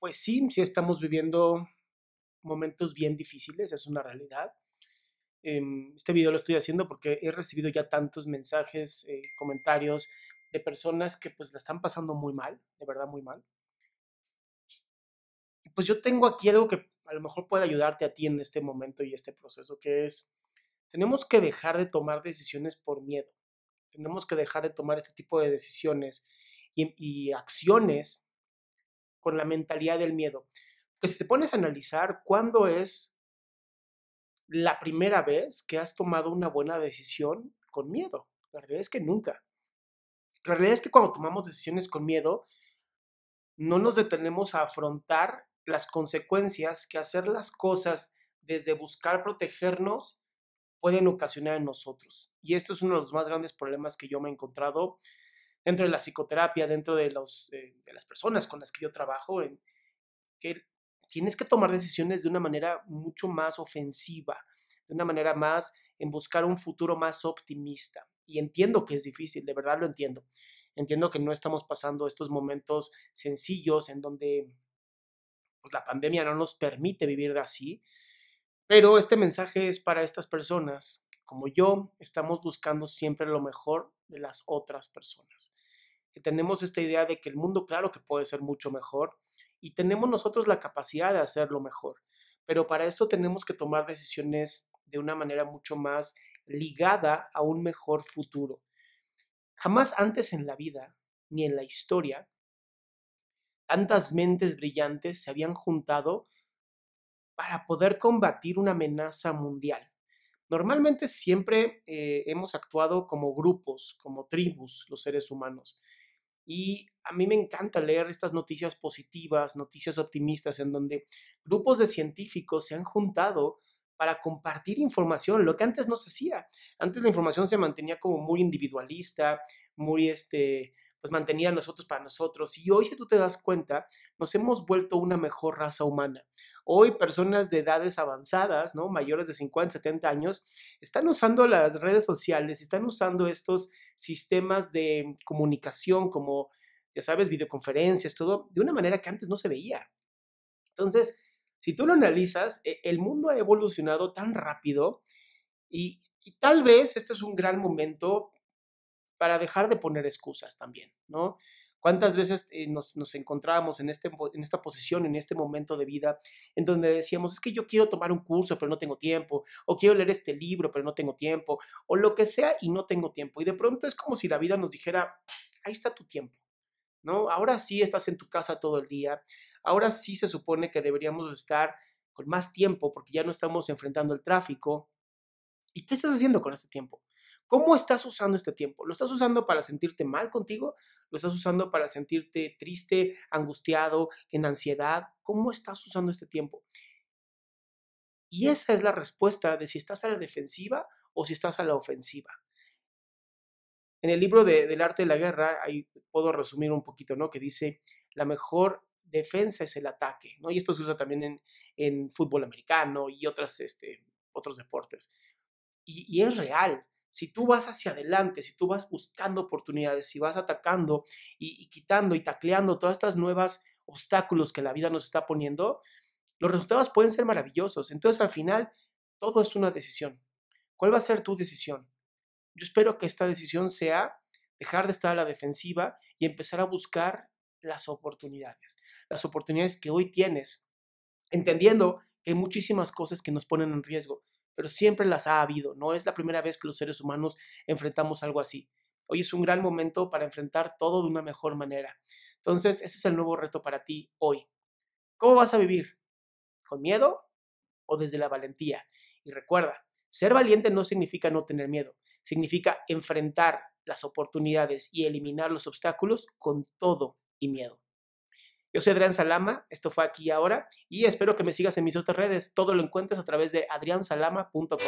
pues sí, sí estamos viviendo momentos bien difíciles, es una realidad. Em, este video lo estoy haciendo porque he recibido ya tantos mensajes, eh, comentarios de personas que pues la están pasando muy mal, de verdad muy mal. Pues yo tengo aquí algo que a lo mejor puede ayudarte a ti en este momento y este proceso, que es, tenemos que dejar de tomar decisiones por miedo. Tenemos que dejar de tomar este tipo de decisiones y acciones con la mentalidad del miedo. Porque si te pones a analizar cuándo es la primera vez que has tomado una buena decisión con miedo. La realidad es que nunca. La realidad es que cuando tomamos decisiones con miedo, no nos detenemos a afrontar las consecuencias que hacer las cosas desde buscar protegernos pueden ocasionar en nosotros. Y esto es uno de los más grandes problemas que yo me he encontrado dentro de la psicoterapia, dentro de, los, eh, de las personas con las que yo trabajo, que tienes que tomar decisiones de una manera mucho más ofensiva, de una manera más en buscar un futuro más optimista. Y entiendo que es difícil, de verdad lo entiendo. Entiendo que no estamos pasando estos momentos sencillos en donde pues, la pandemia no nos permite vivir así, pero este mensaje es para estas personas como yo, estamos buscando siempre lo mejor de las otras personas. Que tenemos esta idea de que el mundo, claro que puede ser mucho mejor y tenemos nosotros la capacidad de hacerlo mejor, pero para esto tenemos que tomar decisiones de una manera mucho más ligada a un mejor futuro. Jamás antes en la vida, ni en la historia, tantas mentes brillantes se habían juntado para poder combatir una amenaza mundial. Normalmente siempre eh, hemos actuado como grupos, como tribus, los seres humanos. Y a mí me encanta leer estas noticias positivas, noticias optimistas, en donde grupos de científicos se han juntado para compartir información, lo que antes no se hacía. Antes la información se mantenía como muy individualista, muy este, pues mantenida nosotros para nosotros. Y hoy, si tú te das cuenta, nos hemos vuelto una mejor raza humana. Hoy personas de edades avanzadas, ¿no? Mayores de 50, 70 años, están usando las redes sociales, están usando estos sistemas de comunicación como, ya sabes, videoconferencias, todo, de una manera que antes no se veía. Entonces, si tú lo analizas, e, el mundo ha evolucionado tan rápido y, y tal vez este es un gran momento para dejar de poner excusas también, ¿no? ¿Cuántas veces eh, nos, nos encontrábamos en, este, en esta posición, en este momento de vida, en donde decíamos, es que yo quiero tomar un curso, pero no tengo tiempo, o quiero leer este libro, pero no tengo tiempo, o lo que sea y no tengo tiempo? Y de pronto es como si la vida nos dijera, ahí está tu tiempo, ¿no? Ahora sí estás en tu casa todo el día, ahora sí se supone que deberíamos estar con más tiempo porque ya no estamos enfrentando el tráfico. ¿Y qué estás haciendo con este tiempo? ¿Cómo estás usando este tiempo? ¿Lo estás usando para sentirte mal contigo? ¿Lo estás usando para sentirte triste, angustiado, en ansiedad? ¿Cómo estás usando este tiempo? Y esa es la respuesta de si estás a la defensiva o si estás a la ofensiva. En el libro de, del arte de la guerra, ahí puedo resumir un poquito, ¿no? Que dice, la mejor defensa es el ataque, ¿no? Y esto se usa también en, en fútbol americano y otras, este, otros deportes. Y, y es real si tú vas hacia adelante, si tú vas buscando oportunidades, si vas atacando y, quitando y tacleando todas estas nuevas obstáculos que la vida nos está poniendo, los resultados pueden ser maravillosos. Entonces, al final, todo es una decisión. ¿Cuál va a ser tu decisión? Yo espero que esta decisión sea dejar de estar a la defensiva y empezar a buscar las oportunidades. Las oportunidades que hoy tienes, entendiendo que hay muchísimas cosas que nos ponen en riesgo, pero siempre las ha habido. No es la primera vez que los seres humanos enfrentamos algo así. Hoy es un gran momento para enfrentar todo de una mejor manera. Entonces, ese es el nuevo reto para ti hoy. ¿Cómo vas a vivir? ¿Con miedo o desde la valentía? Y recuerda, ser valiente no significa no tener miedo, significa enfrentar las oportunidades y eliminar los obstáculos con todo y miedo. Yo soy Adrián Salama, esto fue aquí ahora y espero que me sigas en mis otras redes. Todo lo encuentres a través de adriansalama.com.